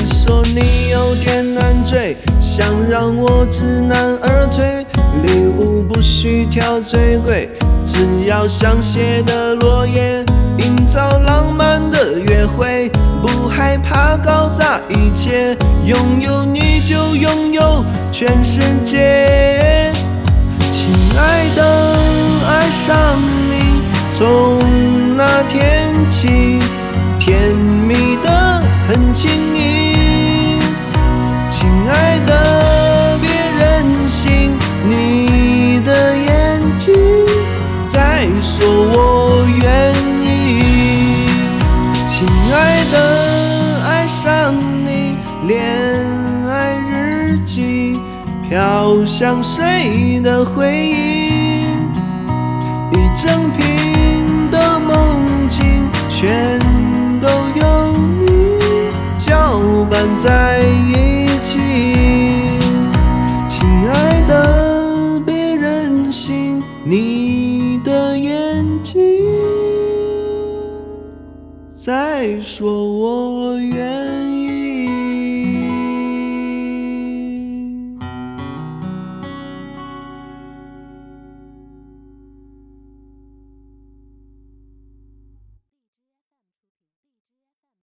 你说你有点难追，想让我知难而退。礼物不需挑最贵，只要香榭的落叶，营造浪漫的约会，不害怕搞砸一切，拥有你就拥有全世界。亲爱的，爱上你，从那天起，恋爱日记，飘香水的回忆，一整瓶的梦境，全都有你搅拌在一起。亲爱的，别任性，你的眼睛在说我愿。